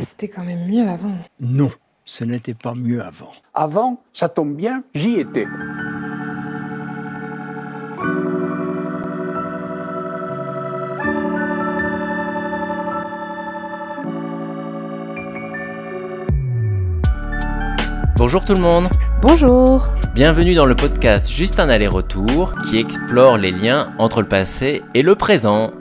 C'était quand même mieux avant. Non, ce n'était pas mieux avant. Avant, ça tombe bien, j'y étais. Bonjour tout le monde Bonjour Bienvenue dans le podcast Juste un aller-retour qui explore les liens entre le passé et le présent.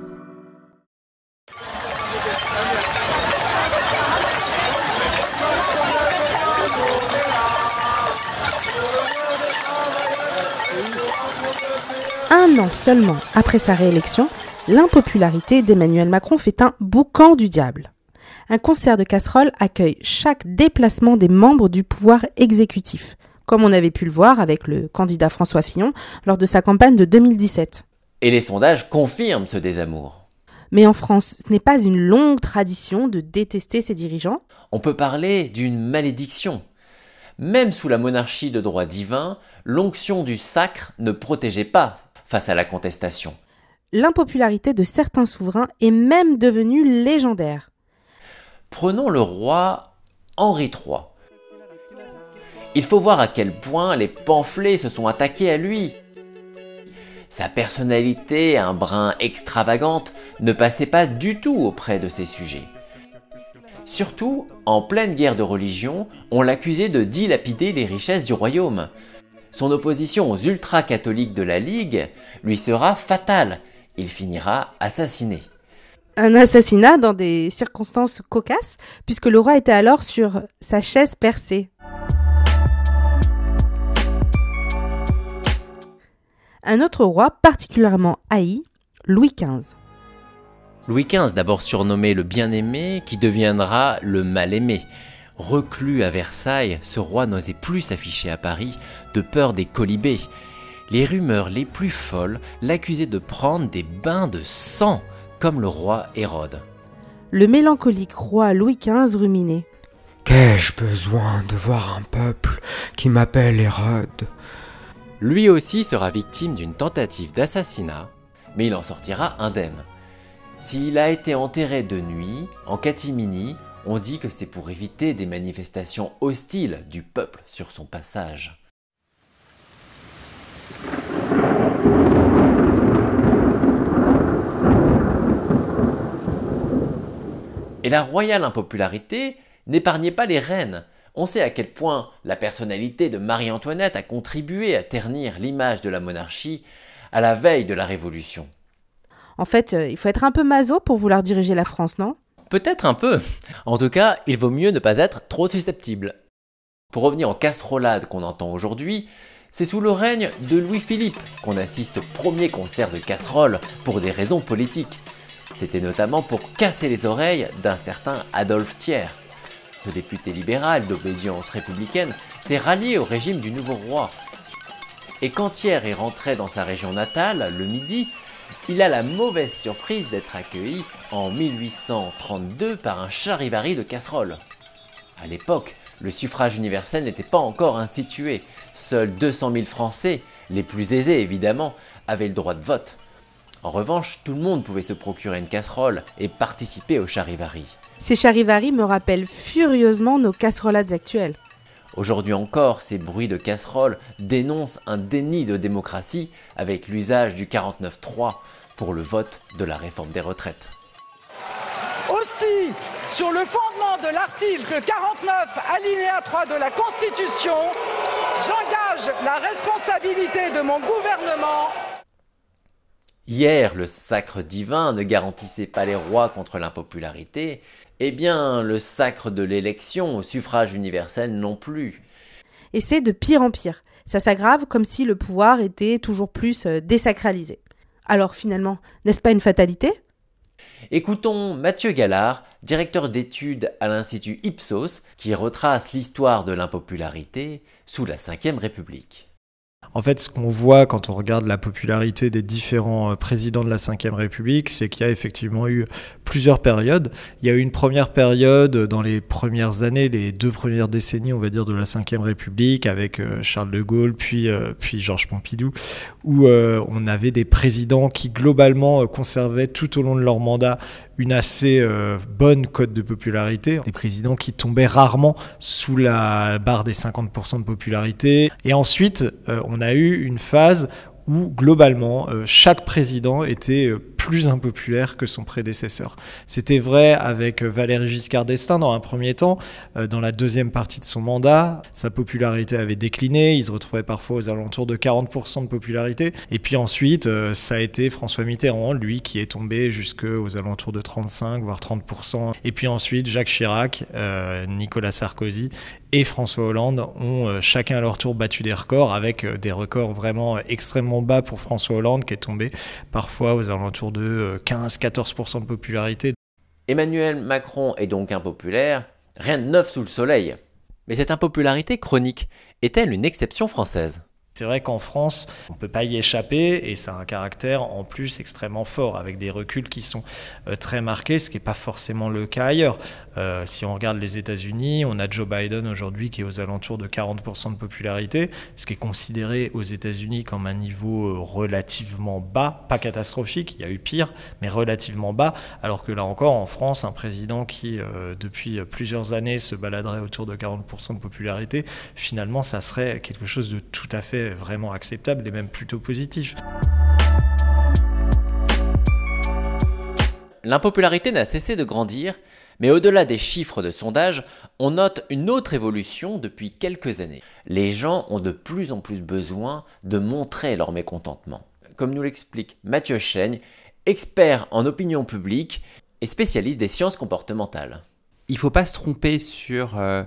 Un an seulement après sa réélection, l'impopularité d'Emmanuel Macron fait un boucan du diable. Un concert de casseroles accueille chaque déplacement des membres du pouvoir exécutif, comme on avait pu le voir avec le candidat François Fillon lors de sa campagne de 2017. Et les sondages confirment ce désamour. Mais en France, ce n'est pas une longue tradition de détester ses dirigeants. On peut parler d'une malédiction. Même sous la monarchie de droit divin, l'onction du sacre ne protégeait pas face à la contestation. L'impopularité de certains souverains est même devenue légendaire. Prenons le roi Henri III. Il faut voir à quel point les pamphlets se sont attaqués à lui. Sa personnalité, un brin extravagante, ne passait pas du tout auprès de ses sujets. Surtout, en pleine guerre de religion, on l'accusait de dilapider les richesses du royaume. Son opposition aux ultra-catholiques de la Ligue lui sera fatale. Il finira assassiné. Un assassinat dans des circonstances cocasses, puisque le roi était alors sur sa chaise percée. Un autre roi particulièrement haï, Louis XV. Louis XV, d'abord surnommé le bien-aimé, qui deviendra le mal-aimé. Reclus à Versailles, ce roi n'osait plus s'afficher à Paris de peur des colibés. Les rumeurs les plus folles l'accusaient de prendre des bains de sang, comme le roi Hérode. Le mélancolique roi Louis XV ruminait. Qu'ai-je besoin de voir un peuple qui m'appelle Hérode? Lui aussi sera victime d'une tentative d'assassinat, mais il en sortira indemne. S'il a été enterré de nuit, en catimini, on dit que c'est pour éviter des manifestations hostiles du peuple sur son passage. Et la royale impopularité n'épargnait pas les reines. On sait à quel point la personnalité de Marie-Antoinette a contribué à ternir l'image de la monarchie à la veille de la Révolution. En fait, euh, il faut être un peu maso pour vouloir diriger la France, non? Peut-être un peu. En tout cas, il vaut mieux ne pas être trop susceptible. Pour revenir aux casserolades qu'on entend aujourd'hui, c'est sous le règne de Louis-Philippe qu'on assiste au premier concert de casseroles pour des raisons politiques. C'était notamment pour casser les oreilles d'un certain Adolphe Thiers. Le député libéral d'obédience républicaine s'est rallié au régime du nouveau roi. Et quand Thiers est rentré dans sa région natale, le Midi, il a la mauvaise surprise d'être accueilli en 1832 par un charivari de casseroles. À l'époque, le suffrage universel n'était pas encore institué. Seuls 200 000 Français, les plus aisés évidemment, avaient le droit de vote. En revanche, tout le monde pouvait se procurer une casserole et participer au charivari. Ces charivaris me rappellent furieusement nos casserolades actuelles. Aujourd'hui encore, ces bruits de casseroles dénoncent un déni de démocratie avec l'usage du 49-3 pour le vote de la réforme des retraites. Aussi, sur le fondement de l'article 49, alinéa 3 de la Constitution, j'engage la responsabilité de mon gouvernement Hier, le sacre divin ne garantissait pas les rois contre l'impopularité, eh bien, le sacre de l'élection au suffrage universel non plus. Et c'est de pire en pire. Ça s'aggrave comme si le pouvoir était toujours plus euh, désacralisé. Alors finalement, n'est-ce pas une fatalité? Écoutons Mathieu Gallard, directeur d'études à l'Institut Ipsos, qui retrace l'histoire de l'impopularité sous la Ve République. En fait, ce qu'on voit quand on regarde la popularité des différents euh, présidents de la Ve République, c'est qu'il y a effectivement eu plusieurs périodes. Il y a eu une première période dans les premières années, les deux premières décennies, on va dire, de la Ve République, avec euh, Charles de Gaulle, puis, euh, puis Georges Pompidou, où on avait des présidents qui globalement conservaient tout au long de leur mandat une assez euh, bonne cote de popularité, des présidents qui tombaient rarement sous la barre des 50% de popularité. Et ensuite, euh, on a eu une phase où globalement euh, chaque président était plus impopulaire que son prédécesseur. C'était vrai avec euh, Valéry Giscard d'Estaing dans un premier temps. Dans la deuxième partie de son mandat, sa popularité avait décliné. Il se retrouvait parfois aux alentours de 40% de popularité. Et puis ensuite, ça a été François Mitterrand, lui, qui est tombé jusqu'aux alentours de 35, voire 30%. Et puis ensuite, Jacques Chirac, Nicolas Sarkozy et François Hollande ont chacun à leur tour battu des records avec des records vraiment extrêmement bas pour François Hollande qui est tombé parfois aux alentours de 15-14% euh, de popularité. Emmanuel Macron est donc impopulaire, rien de neuf sous le soleil. Mais cette impopularité chronique est-elle une exception française? C'est vrai qu'en France, on ne peut pas y échapper et ça a un caractère en plus extrêmement fort, avec des reculs qui sont euh, très marqués, ce qui n'est pas forcément le cas ailleurs. Euh, si on regarde les États-Unis, on a Joe Biden aujourd'hui qui est aux alentours de 40% de popularité, ce qui est considéré aux États-Unis comme un niveau euh, relativement bas, pas catastrophique, il y a eu pire, mais relativement bas, alors que là encore, en France, un président qui, depuis plusieurs années, se baladerait autour de 40% de popularité, finalement, ça serait quelque chose de tout à fait vraiment acceptable et même plutôt positif. L'impopularité n'a cessé de grandir, mais au-delà des chiffres de sondage, on note une autre évolution depuis quelques années. Les gens ont de plus en plus besoin de montrer leur mécontentement. Comme nous l'explique Mathieu Chaigne, expert en opinion publique et spécialiste des sciences comportementales. Il ne faut pas se tromper sur euh,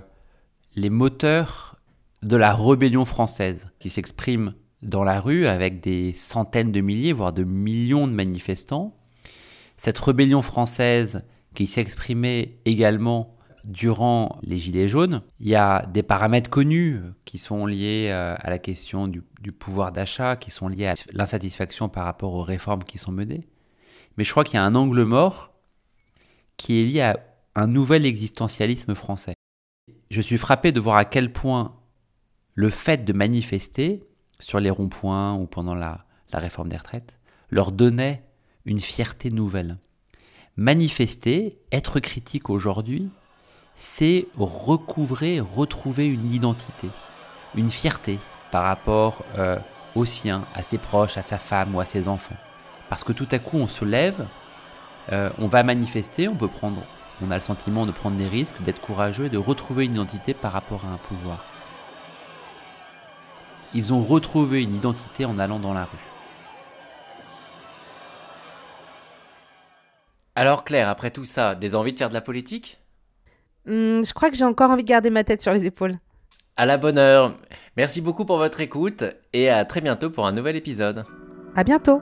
les moteurs de la rébellion française qui s'exprime dans la rue avec des centaines de milliers, voire de millions de manifestants. Cette rébellion française qui s'exprimait également durant les Gilets jaunes. Il y a des paramètres connus qui sont liés euh, à la question du, pouvoir d'achat, qui sont liés à l'insatisfaction par rapport aux réformes qui sont menées. Mais je crois qu'il y a un angle mort qui est lié à un nouvel existentialisme français. Je suis frappé de voir à quel point le fait de manifester sur les ronds-points ou pendant la, réforme des retraites leur donnait une fierté nouvelle. Manifester, être critique aujourd'hui, c'est recouvrer, retrouver une identité, une fierté par rapport euh, aux siens, à ses proches, à sa femme ou à ses enfants. Parce que tout à coup, on se lève, euh, on va manifester, on peut prendre, on a le sentiment de prendre des risques, d'être courageux et de retrouver une identité par rapport à un pouvoir ils ont retrouvé une identité en allant dans la rue. Alors Claire, après tout ça, des envies de faire de la politique? Hmm, Je crois que j'ai encore envie de garder ma tête sur les épaules. À la bonne heure. Merci beaucoup pour votre écoute et à très bientôt pour un nouvel épisode. À bientôt.